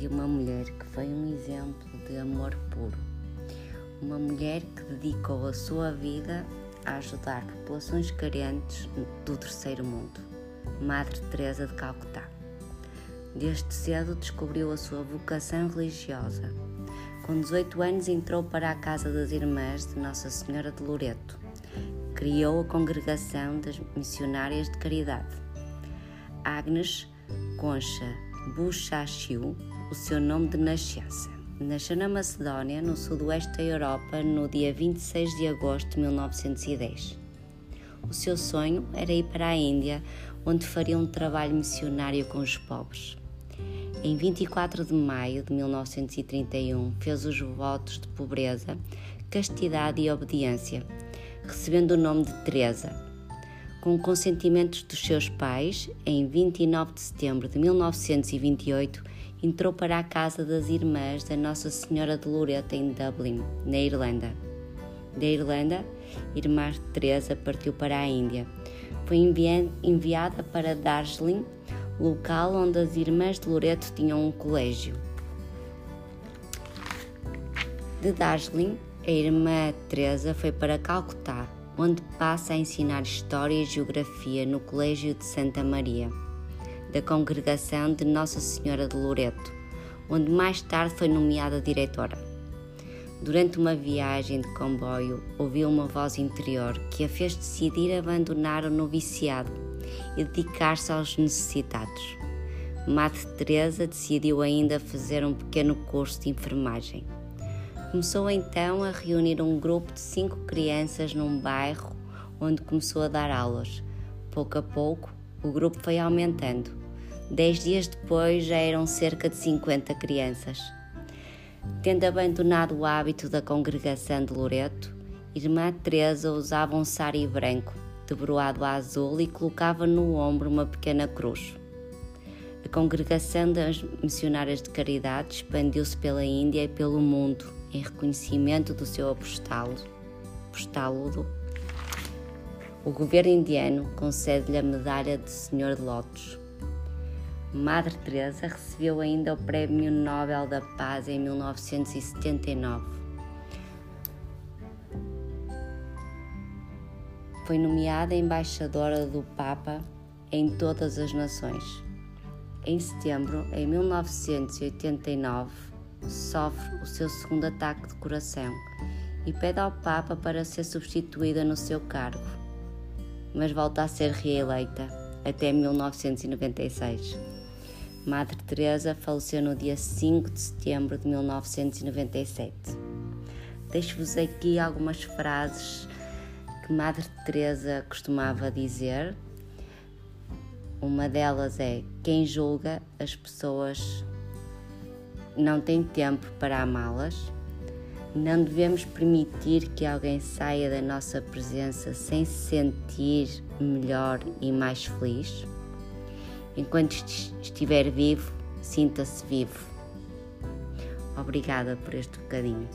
de uma mulher que foi um exemplo de amor puro. Uma mulher que dedicou a sua vida a ajudar populações carentes do terceiro mundo. Madre Teresa de Calcutá. Desde cedo descobriu a sua vocação religiosa. Com 18 anos entrou para a Casa das Irmãs de Nossa Senhora de Loreto. Criou a Congregação das Missionárias de Caridade. Agnes Concha Buchachiu, o seu nome de nascença. Nasceu na Macedónia, no sudoeste da Europa, no dia 26 de agosto de 1910. O seu sonho era ir para a Índia, onde faria um trabalho missionário com os pobres. Em 24 de maio de 1931, fez os votos de pobreza, castidade e obediência, recebendo o nome de Teresa. Com consentimento dos seus pais, em 29 de setembro de 1928, entrou para a casa das Irmãs da Nossa Senhora de Loreto em Dublin, na Irlanda. Da Irlanda, Irmã Teresa partiu para a Índia. Foi enviada para Darjeeling, local onde as Irmãs de Loreto tinham um colégio. De Darjeeling, a irmã Teresa foi para Calcutá, onde passa a ensinar História e Geografia no Colégio de Santa Maria, da Congregação de Nossa Senhora de Loreto, onde mais tarde foi nomeada diretora. Durante uma viagem de comboio, ouviu uma voz interior que a fez decidir abandonar o noviciado e dedicar-se aos necessitados. Madre Teresa decidiu ainda fazer um pequeno curso de enfermagem. Começou então a reunir um grupo de cinco crianças num bairro onde começou a dar aulas. Pouco a pouco, o grupo foi aumentando. Dez dias depois já eram cerca de 50 crianças. Tendo abandonado o hábito da congregação de Loreto, Irmã Teresa usava um sari branco, debruado a azul e colocava no ombro uma pequena cruz. A congregação das missionárias de caridade expandiu-se pela Índia e pelo mundo em reconhecimento do seu apostalo. apostalo o governo indiano concede-lhe a medalha de Senhor de Lotus. Madre Teresa recebeu ainda o Prémio Nobel da Paz em 1979. Foi nomeada embaixadora do Papa em todas as nações. Em setembro, em 1989, sofre o seu segundo ataque de coração e pede ao Papa para ser substituída no seu cargo, mas volta a ser reeleita até 1996. Madre Teresa faleceu no dia 5 de setembro de 1997. Deixo-vos aqui algumas frases que Madre Teresa costumava dizer. Uma delas é: quem julga as pessoas não tem tempo para amá-las. Não devemos permitir que alguém saia da nossa presença sem se sentir melhor e mais feliz. Enquanto estiver vivo, sinta-se vivo. Obrigada por este bocadinho.